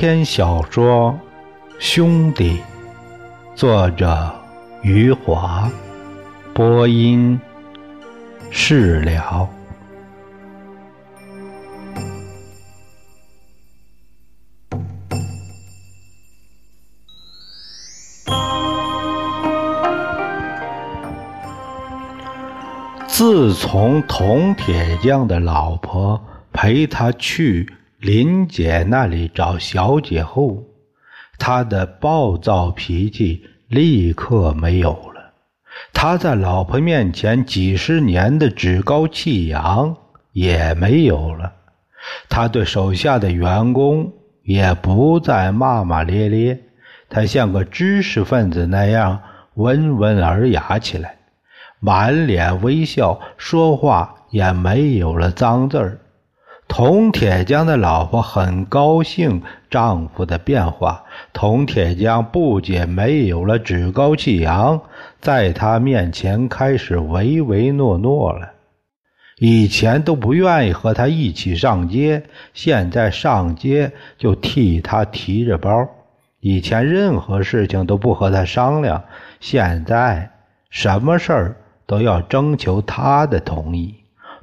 篇小说《兄弟》，作者余华，播音释了。自从铜铁匠的老婆陪他去林姐那里找小姐后，他的暴躁脾气立刻没有了。他在老婆面前几十年的趾高气扬也没有了。他对手下的员工也不再骂骂咧咧，他像个知识分子那样温文尔雅起来。满脸微笑，说话也没有了脏字儿。铜铁匠的老婆很高兴丈夫的变化。铜铁匠不仅没有了趾高气扬，在他面前开始唯唯诺诺了。以前都不愿意和他一起上街，现在上街就替他提着包。以前任何事情都不和他商量，现在什么事儿？都要征求他的同意。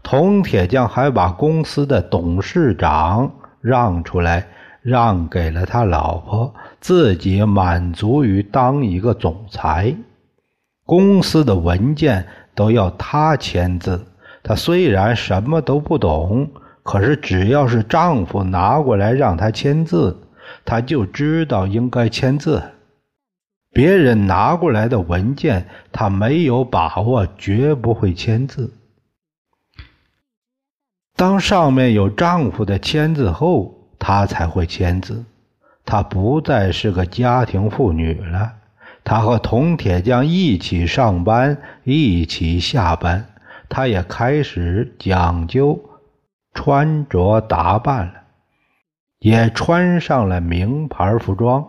铜铁匠还把公司的董事长让出来，让给了他老婆，自己满足于当一个总裁。公司的文件都要他签字。他虽然什么都不懂，可是只要是丈夫拿过来让他签字，他就知道应该签字。别人拿过来的文件，他没有把握，绝不会签字。当上面有丈夫的签字后，她才会签字。她不再是个家庭妇女了。她和铜铁匠一起上班，一起下班。她也开始讲究穿着打扮了，也穿上了名牌服装。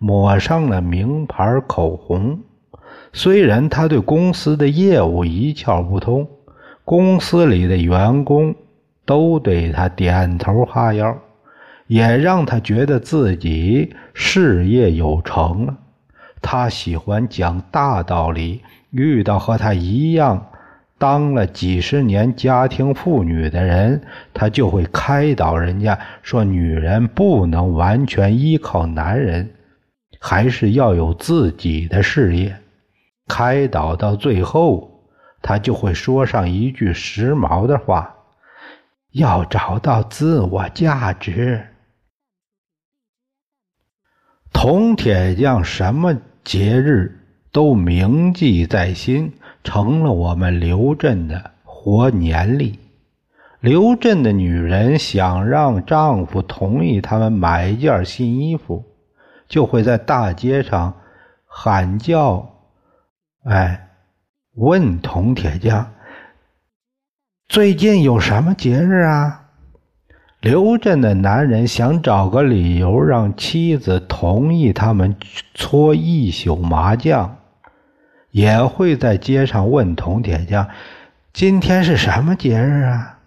抹上了名牌口红，虽然她对公司的业务一窍不通，公司里的员工都对他点头哈腰，也让他觉得自己事业有成了。他喜欢讲大道理，遇到和他一样当了几十年家庭妇女的人，他就会开导人家说：女人不能完全依靠男人。还是要有自己的事业。开导到最后，他就会说上一句时髦的话：“要找到自我价值。”铜铁匠什么节日都铭记在心，成了我们刘镇的活年历。刘镇的女人想让丈夫同意他们买一件新衣服。就会在大街上喊叫，哎，问铜铁匠：“最近有什么节日啊？”刘镇的男人想找个理由让妻子同意他们搓一宿麻将，也会在街上问铜铁匠：“今天是什么节日啊？”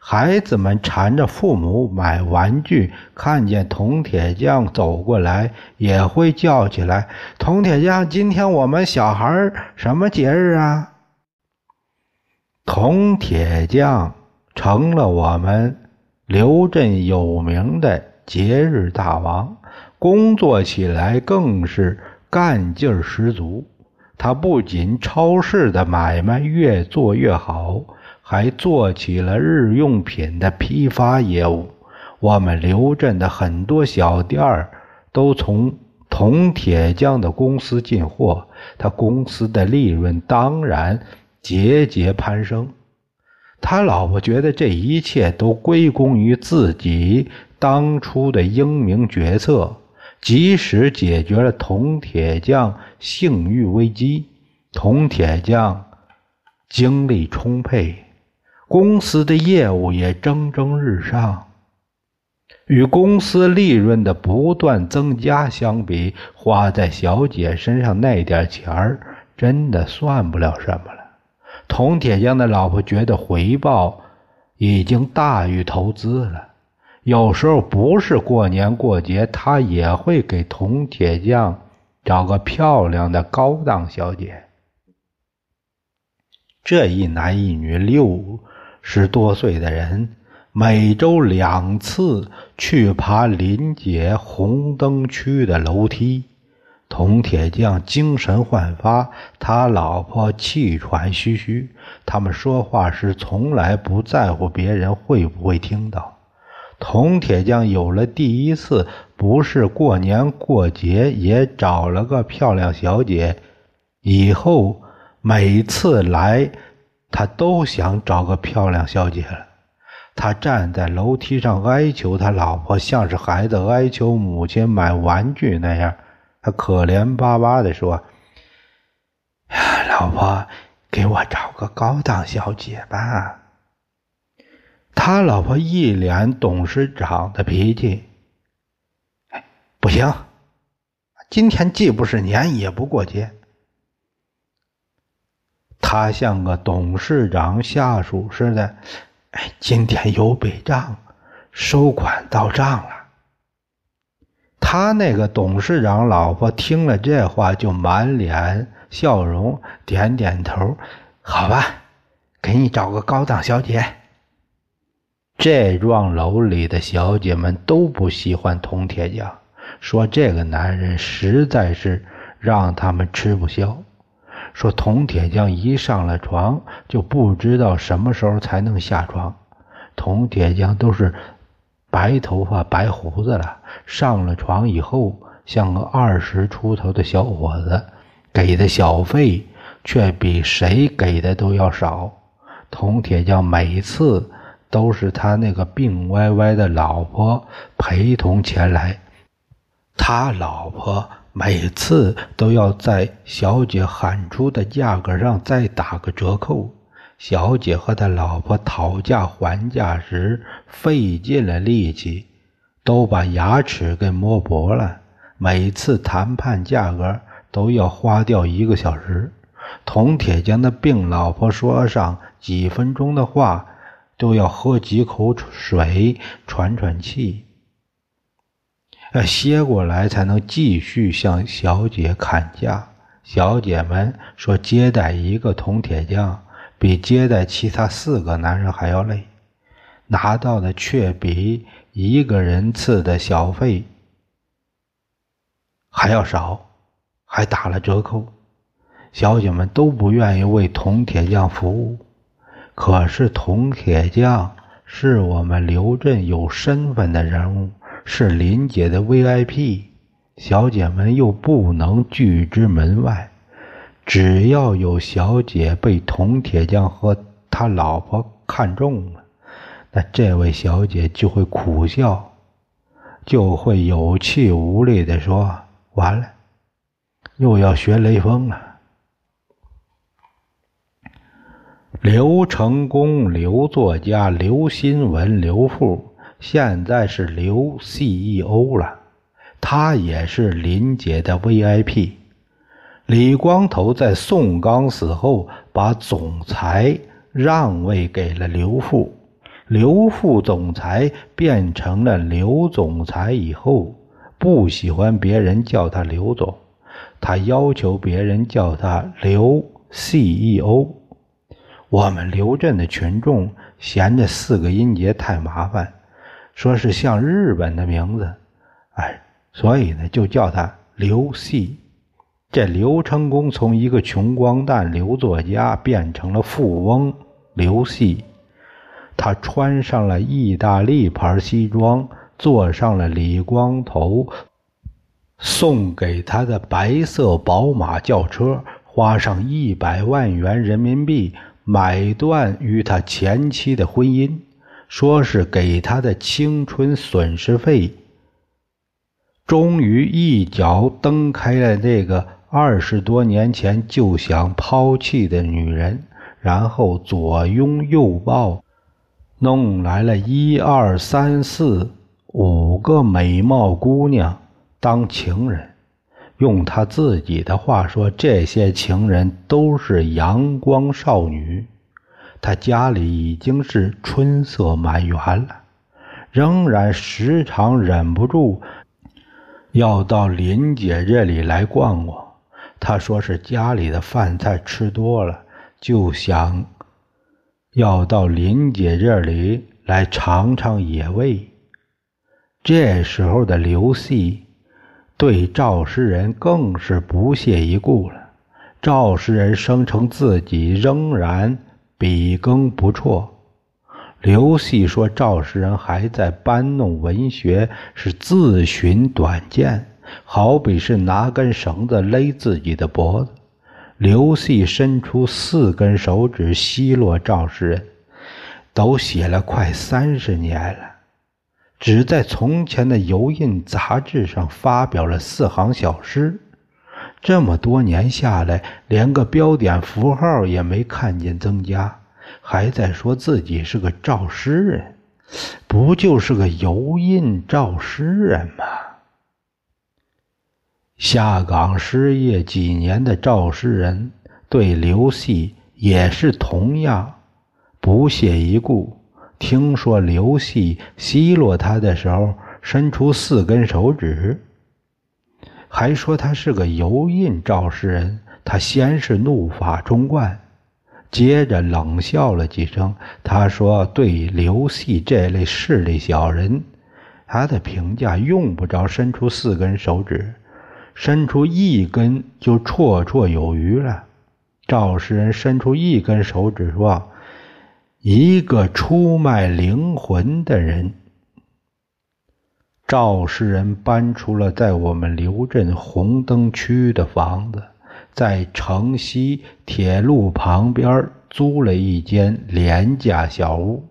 孩子们缠着父母买玩具，看见铜铁匠走过来，也会叫起来：“铜铁匠，今天我们小孩什么节日啊？”铜铁匠成了我们刘镇有名的节日大王，工作起来更是干劲十足。他不仅超市的买卖越做越好。还做起了日用品的批发业务。我们刘镇的很多小店儿都从铜铁匠的公司进货，他公司的利润当然节节攀升。他老婆觉得这一切都归功于自己当初的英明决策，及时解决了铜铁匠性欲危机。铜铁匠精力充沛。公司的业务也蒸蒸日上，与公司利润的不断增加相比，花在小姐身上那点钱儿真的算不了什么了。铜铁匠的老婆觉得回报已经大于投资了，有时候不是过年过节，他也会给铜铁匠找个漂亮的高档小姐。这一男一女六十多岁的人，每周两次去爬临街红灯区的楼梯。铜铁匠精神焕发，他老婆气喘吁吁。他们说话时从来不在乎别人会不会听到。铜铁匠有了第一次，不是过年过节，也找了个漂亮小姐。以后每次来。他都想找个漂亮小姐了。他站在楼梯上哀求他老婆，像是孩子哀求母亲买玩具那样。他可怜巴巴地说：“呀，老婆，给我找个高档小姐吧。”他老婆一脸董事长的脾气：“哎，不行，今天既不是年，也不过节。”他像个董事长下属似的，哎，今天有笔账，收款到账了。他那个董事长老婆听了这话，就满脸笑容，点点头，好吧，给你找个高档小姐。这幢楼里的小姐们都不喜欢铜铁匠，说这个男人实在是让他们吃不消。说铜铁匠一上了床就不知道什么时候才能下床。铜铁匠都是白头发白胡子了，上了床以后像个二十出头的小伙子，给的小费却比谁给的都要少。铜铁匠每次都是他那个病歪歪的老婆陪同前来，他老婆。每次都要在小姐喊出的价格上再打个折扣。小姐和他老婆讨价还价时费尽了力气，都把牙齿给磨薄了。每次谈判价格都要花掉一个小时。铜铁匠的病老婆说上几分钟的话，都要喝几口水喘喘气。要歇过来才能继续向小姐砍价。小姐们说，接待一个铜铁匠比接待其他四个男人还要累，拿到的却比一个人次的小费还要少，还打了折扣。小姐们都不愿意为铜铁匠服务，可是铜铁匠是我们刘镇有身份的人物。是林姐的 VIP，小姐们又不能拒之门外。只要有小姐被铜铁匠和他老婆看中了，那这位小姐就会苦笑，就会有气无力的说：“完了，又要学雷锋了。”刘成功、刘作家、刘新文、刘富。现在是刘 CEO 了，他也是林姐的 VIP。李光头在宋刚死后，把总裁让位给了刘富。刘副总裁变成了刘总裁以后，不喜欢别人叫他刘总，他要求别人叫他刘 CEO。我们刘镇的群众嫌这四个音节太麻烦。说是像日本的名字，哎，所以呢就叫他刘系。这刘成功从一个穷光蛋刘作家变成了富翁刘系。他穿上了意大利牌西装，坐上了李光头送给他的白色宝马轿车，花上一百万元人民币买断与他前妻的婚姻。说是给他的青春损失费，终于一脚蹬开了这个二十多年前就想抛弃的女人，然后左拥右抱，弄来了一二三四五个美貌姑娘当情人。用他自己的话说，这些情人都是阳光少女。他家里已经是春色满园了，仍然时常忍不住要到林姐这里来逛逛。他说是家里的饭菜吃多了，就想要到林姐这里来尝尝野味。这时候的刘系对赵诗人更是不屑一顾了。赵诗人声称自己仍然笔耕不辍。刘系说赵诗人还在搬弄文学，是自寻短见。好比是拿根绳子勒自己的脖子。刘细伸出四根手指奚落赵诗人，都写了快三十年了，只在从前的《油印》杂志上发表了四行小诗，这么多年下来，连个标点符号也没看见增加，还在说自己是个赵诗人，不就是个油印赵诗人吗？下岗失业几年的赵诗人对刘系也是同样不屑一顾。听说刘系奚落他的时候，伸出四根手指，还说他是个油印赵诗人。他先是怒发冲冠，接着冷笑了几声。他说：“对刘系这类势利小人，他的评价用不着伸出四根手指。”伸出一根就绰绰有余了。赵诗人伸出一根手指说：“一个出卖灵魂的人。”赵诗人搬出了在我们刘镇红灯区的房子，在城西铁路旁边租了一间廉价小屋，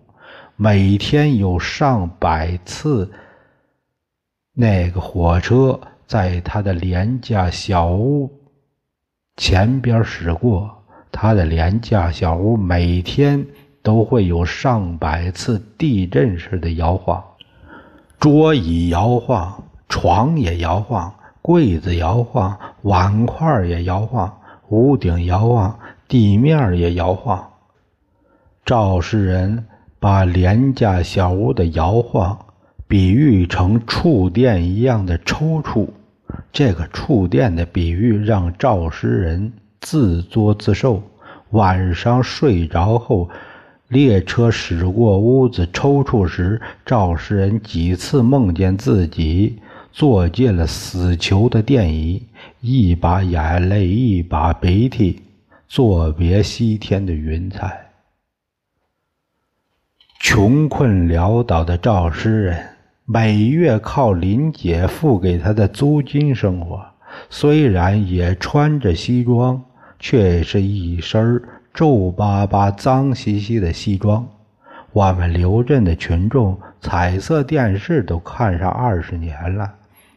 每天有上百次那个火车。在他的廉价小屋前边驶过，他的廉价小屋每天都会有上百次地震似的摇晃，桌椅摇晃，床也摇晃，柜子摇晃，碗筷也摇晃，屋顶摇晃，地面也摇晃。赵世仁把廉价小屋的摇晃比喻成触电一样的抽搐。这个触电的比喻让赵诗人自作自受。晚上睡着后，列车驶过屋子抽搐时，赵诗人几次梦见自己坐进了死囚的电椅，一把眼泪一把鼻涕，作别西天的云彩。穷困潦倒的赵诗人。每月靠林姐付给他的租金生活，虽然也穿着西装，却是一身皱巴巴、脏兮兮的西装。我们刘镇的群众彩色电视都看上二十年了，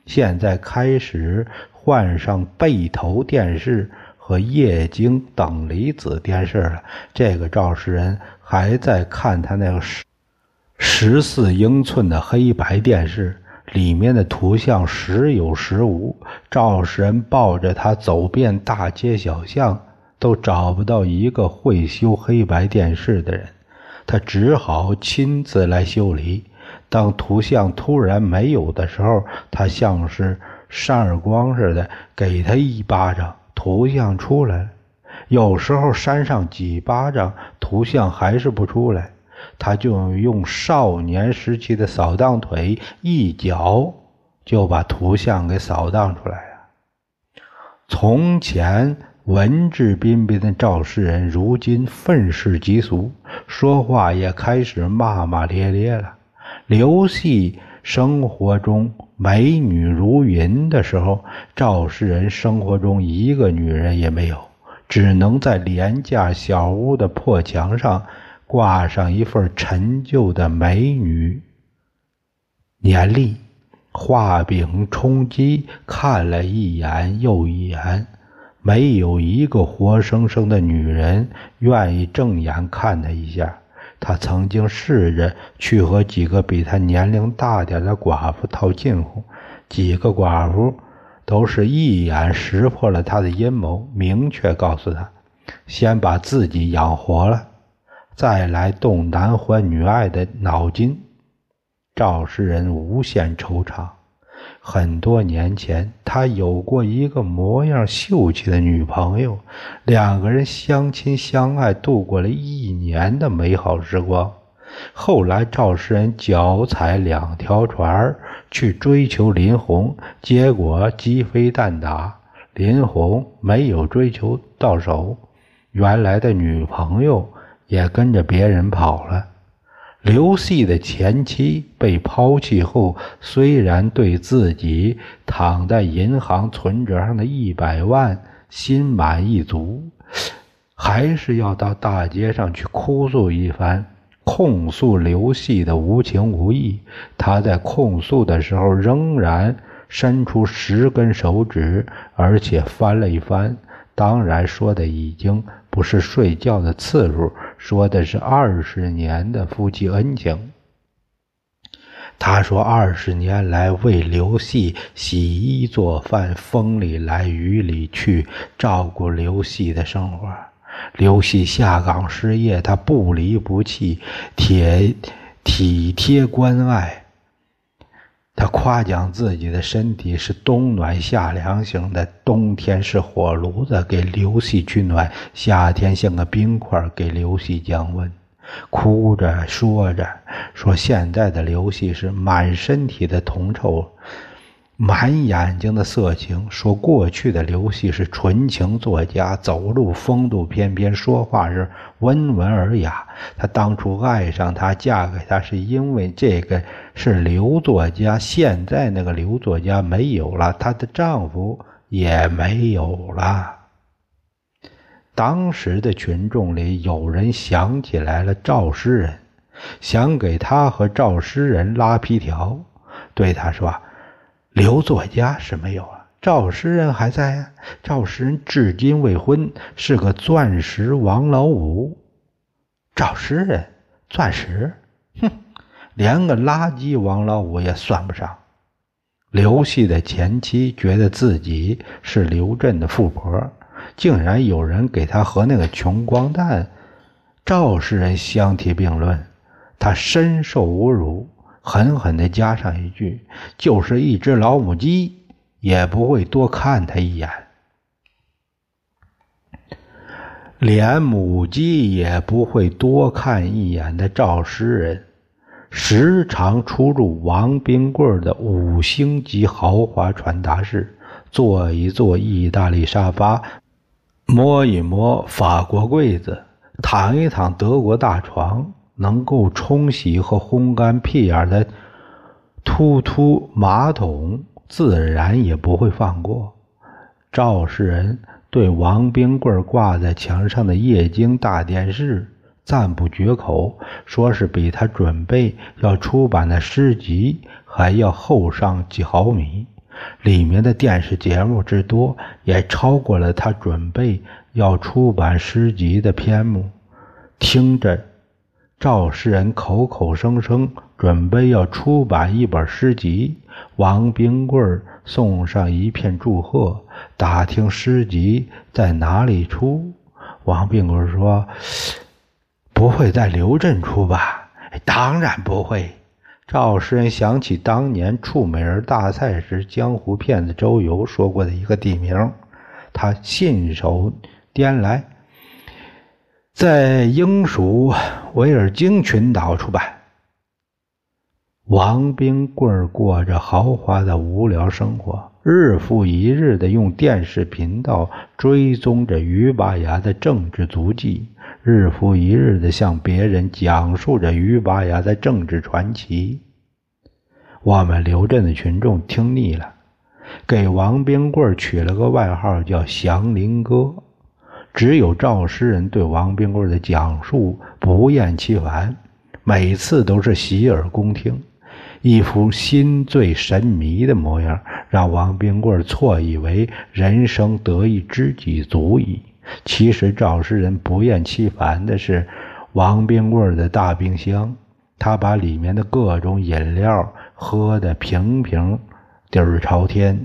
现在开始换上背投电视和液晶等离子电视了。这个肇事人还在看他那个。十四英寸的黑白电视里面的图像时有时无，赵世仁抱着它走遍大街小巷，都找不到一个会修黑白电视的人，他只好亲自来修理。当图像突然没有的时候，他像是扇耳光似的，给他一巴掌，图像出来了；有时候扇上几巴掌，图像还是不出来。他就用少年时期的扫荡腿，一脚就把图像给扫荡出来了。从前文质彬彬的赵世仁，如今愤世嫉俗，说话也开始骂骂咧咧了。刘戏生活中美女如云的时候，赵世仁生活中一个女人也没有，只能在廉价小屋的破墙上。挂上一份陈旧的美女年历，画饼充饥，看了一眼又一眼，没有一个活生生的女人愿意正眼看他一下。他曾经试着去和几个比他年龄大点的寡妇套近乎，几个寡妇都是一眼识破了他的阴谋，明确告诉他，先把自己养活了。再来动男欢女爱的脑筋，赵诗人无限惆怅。很多年前，他有过一个模样秀气的女朋友，两个人相亲相爱，度过了一年的美好时光。后来，赵诗人脚踩两条船去追求林红，结果鸡飞蛋打，林红没有追求到手，原来的女朋友也跟着别人跑了。刘系的前妻被抛弃后，虽然对自己躺在银行存折上的一百万心满意足，还是要到大街上去哭诉一番，控诉刘系的无情无义。他在控诉的时候，仍然伸出十根手指，而且翻了一翻。当然，说的已经不是睡觉的次数，说的是二十年的夫妻恩情。他说，二十年来为刘戏洗衣做饭，风里来雨里去，照顾刘戏的生活。刘戏下岗失业，他不离不弃，铁体贴关爱。他夸奖自己的身体是冬暖夏凉型的，冬天是火炉子给刘系取暖，夏天像个冰块给刘系降温。哭着说着，说现在的刘系是满身体的铜臭。满眼睛的色情，说过去的刘系是纯情作家，走路风度翩翩，说话是温文尔雅。他当初爱上她，嫁给他是因为这个是刘作家。现在那个刘作家没有了，她的丈夫也没有了。当时的群众里有人想起来了赵诗人，想给他和赵诗人拉皮条，对他说。刘作家是没有啊，赵诗人还在啊。赵诗人至今未婚，是个钻石王老五。赵诗人，钻石，哼，连个垃圾王老五也算不上。刘系的前妻觉得自己是刘震的富婆，竟然有人给他和那个穷光蛋赵诗人相提并论，他深受侮辱。狠狠地加上一句：“就是一只老母鸡，也不会多看他一眼，连母鸡也不会多看一眼的赵诗人，时常出入王冰棍的五星级豪华传达室，坐一坐意大利沙发，摸一摸法国柜子，躺一躺德国大床。”能够冲洗和烘干屁眼的突突马桶，自然也不会放过。赵世仁对王冰棍挂在墙上的液晶大电视赞不绝口，说是比他准备要出版的诗集还要厚上几毫米，里面的电视节目之多，也超过了他准备要出版诗集的篇目。听着。赵诗人口口声声准备要出版一本诗集，王冰棍送上一片祝贺，打听诗集在哪里出。王冰棍说：“不会在刘镇出吧？”“当然不会。”赵诗人想起当年触美人大赛时，江湖骗子周游说过的一个地名，他信手拈来。在英属维尔京群岛出版。王冰棍过着豪华的无聊生活，日复一日的用电视频道追踪着于拔牙的政治足迹，日复一日的向别人讲述着于拔牙的政治传奇。我们刘镇的群众听腻了，给王冰棍取了个外号叫“祥林哥”。只有赵诗人对王冰棍的讲述不厌其烦，每次都是洗耳恭听，一副心醉神迷的模样，让王冰棍错以为人生得一知己足矣。其实赵诗人不厌其烦的是王冰棍的大冰箱，他把里面的各种饮料喝得瓶瓶底儿朝天。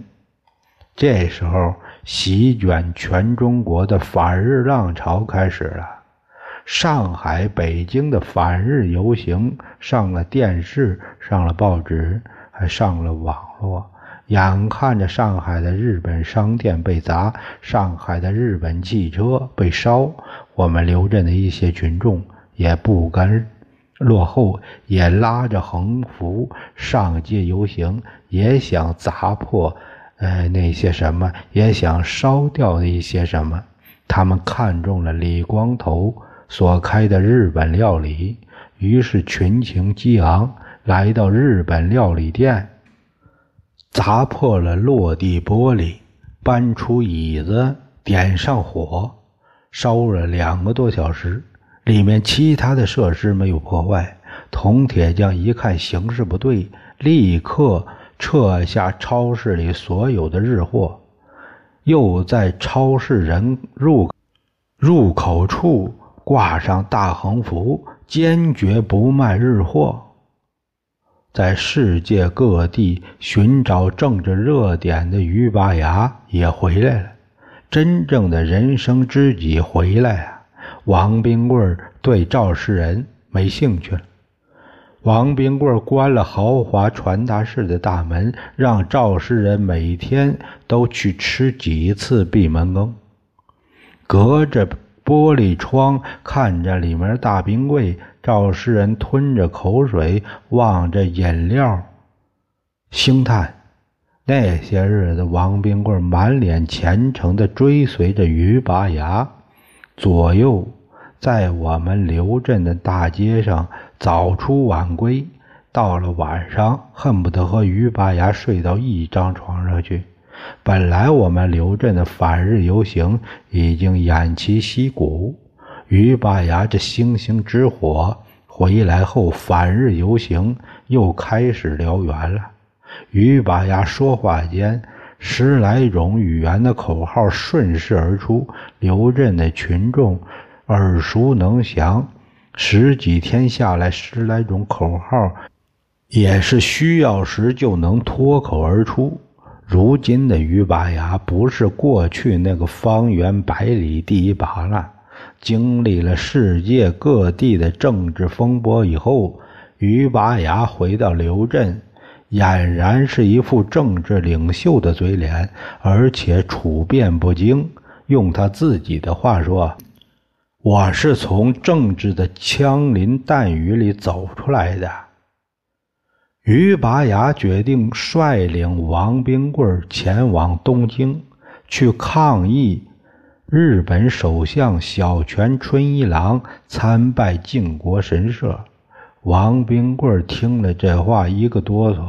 这时候。席卷全中国的反日浪潮开始了。上海、北京的反日游行上了电视，上了报纸，还上了网络。眼看着上海的日本商店被砸，上海的日本汽车被烧，我们刘镇的一些群众也不甘落后，也拉着横幅上街游行，也想砸破，呃，那些什么，也想烧掉的一些什么。他们看中了李光头所开的日本料理，于是群情激昂，来到日本料理店，砸破了落地玻璃，搬出椅子，点上火，烧了两个多小时。里面其他的设施没有破坏。铜铁匠一看形势不对，立刻撤下超市里所有的日货。又在超市人入入口处挂上大横幅，坚决不卖日货。在世界各地寻找政治热点的于拔牙也回来了，真正的人生知己回来啊！王冰棍对赵世仁没兴趣了。王冰棍关了豪华传达室的大门，让赵世人每天都去吃几次闭门羹。隔着玻璃窗看着里面大冰柜，赵世人吞着口水，望着饮料，兴叹：那些日子，王冰棍满脸虔诚地追随着于拔牙，左右。在我们刘镇的大街上早出晚归，到了晚上恨不得和于拔牙睡到一张床上去。本来我们刘镇的反日游行已经偃旗息鼓，于拔牙这星星之火回来后，反日游行又开始燎原了。于拔牙说话间，十来种语言的口号顺势而出，刘镇的群众。耳熟能详，十几天下来，十来种口号，也是需要时就能脱口而出。如今的于拔牙不是过去那个方圆百里第一把了。经历了世界各地的政治风波以后，于拔牙回到刘镇，俨然是一副政治领袖的嘴脸，而且处变不惊。用他自己的话说。我是从政治的枪林弹雨里走出来的。于拔牙决定率领王冰棍前往东京，去抗议日本首相小泉纯一郎参拜靖国神社。王冰棍听了这话，一个哆嗦，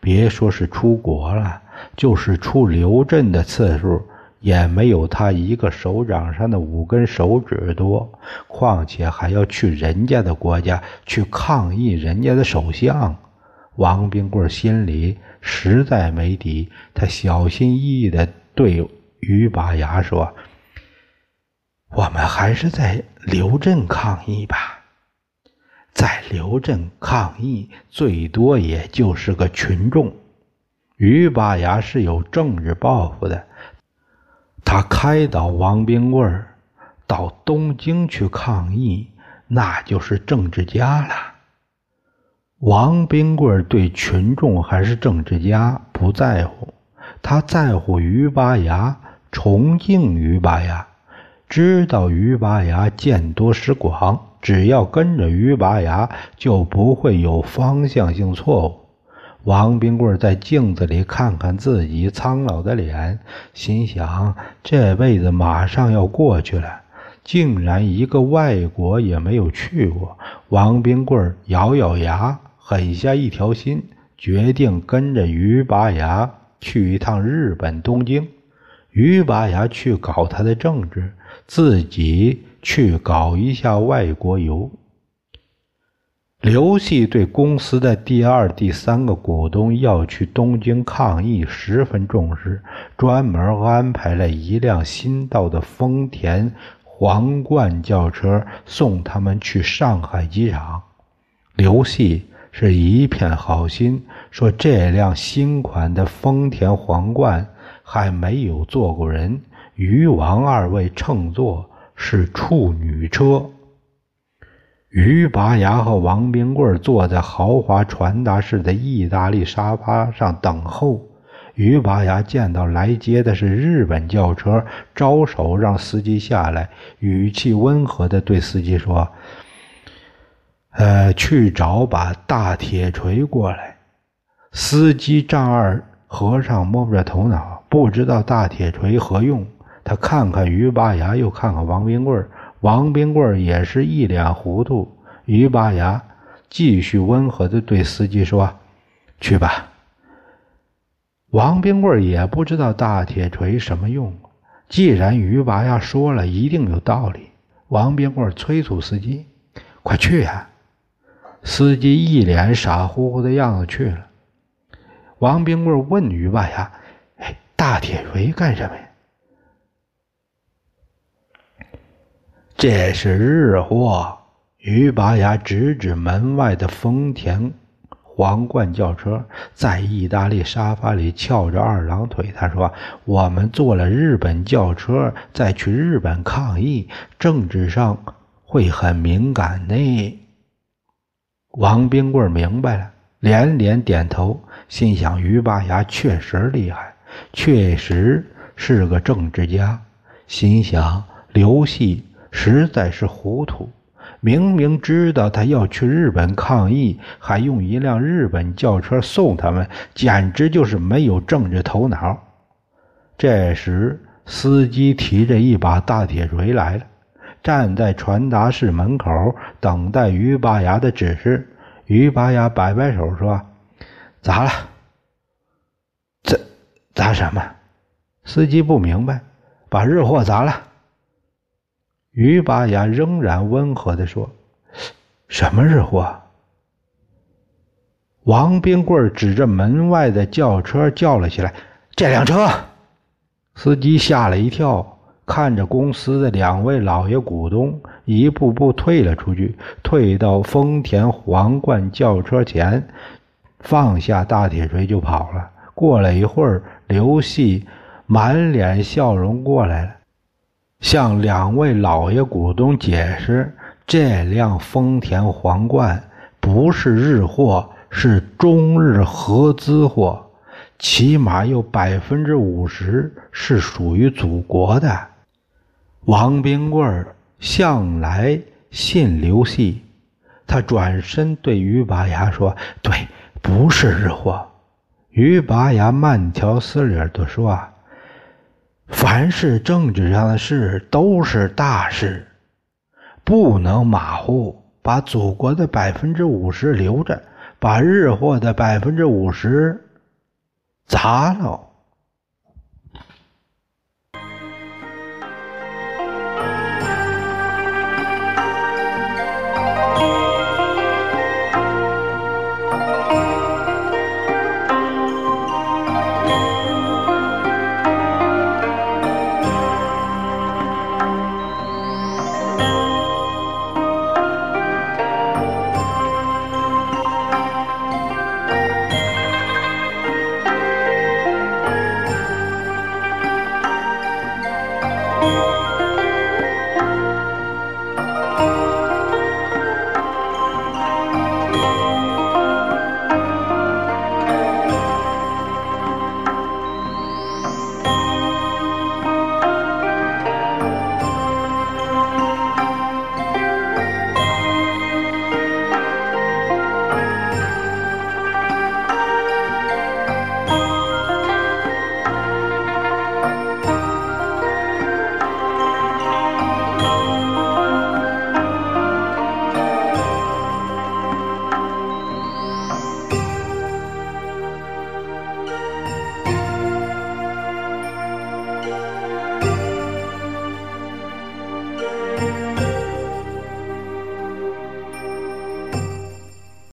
别说是出国了，就是出刘镇的次数。也没有他一个手掌上的五根手指多，况且还要去人家的国家去抗议人家的首相。王冰棍心里实在没底，他小心翼翼地对于拔牙说：“我们还是在刘镇抗议吧，在刘镇抗议，最多也就是个群众。于拔牙是有政治抱负的。”他开导王冰棍儿到东京去抗议，那就是政治家了。王冰棍儿对群众还是政治家不在乎，他在乎于拔牙，崇敬于拔牙，知道于拔牙见多识广，只要跟着于拔牙，就不会有方向性错误。王冰棍在镜子里看看自己苍老的脸，心想：这辈子马上要过去了，竟然一个外国也没有去过。王冰棍咬咬牙，狠下一条心，决定跟着于拔牙去一趟日本东京。于拔牙去搞他的政治，自己去搞一下外国游。刘系对公司的第二、第三个股东要去东京抗议十分重视，专门安排了一辆新到的丰田皇冠轿车送他们去上海机场。刘系是一片好心，说这辆新款的丰田皇冠还没有坐过人，于王二位乘坐是处女车。于拔牙和王冰棍坐在豪华传达室的意大利沙发上等候。于拔牙见到来接的是日本轿车，招手让司机下来，语气温和地对司机说：“呃，去找把大铁锤过来。”司机丈二和尚摸不着头脑，不知道大铁锤何用。他看看于拔牙，又看看王冰棍王冰棍也是一脸糊涂。于拔牙继续温和地对司机说：“去吧。”王冰棍也不知道大铁锤什么用。既然于拔牙说了，一定有道理。王冰棍催促司机：“快去呀！”司机一脸傻乎乎的样子去了。王冰棍问于拔牙：“哎，大铁锤干什么呀？”这是日货。于拔牙指指门外的丰田皇冠轿车，在意大利沙发里翘着二郎腿。他说：“我们坐了日本轿车，再去日本抗议，政治上会很敏感的。”王冰棍明白了，连连点头，心想：于拔牙确实厉害，确实是个政治家。心想：刘系实在是糊涂。明明知道他要去日本抗议，还用一辆日本轿车送他们，简直就是没有政治头脑。这时，司机提着一把大铁锤来了，站在传达室门口等待于拔牙的指示。于拔牙摆摆手说：“砸了。”“砸砸什么？”司机不明白。“把日货砸了。”于拔牙仍然温和地说：“什么日货？”王冰棍指着门外的轿车叫了起来：“这辆车！”司机吓了一跳，看着公司的两位老爷股东一步步退了出去，退到丰田皇冠轿车前，放下大铁锤就跑了。过了一会儿，刘系满脸笑容过来了。向两位老爷股东解释，这辆丰田皇冠不是日货，是中日合资货，起码有百分之五十是属于祖国的。王冰棍向来信刘系，他转身对于拔牙说：“对，不是日货。”于拔牙慢条斯理地说。凡是政治上的事都是大事，不能马虎。把祖国的百分之五十留着，把日货的百分之五十砸了。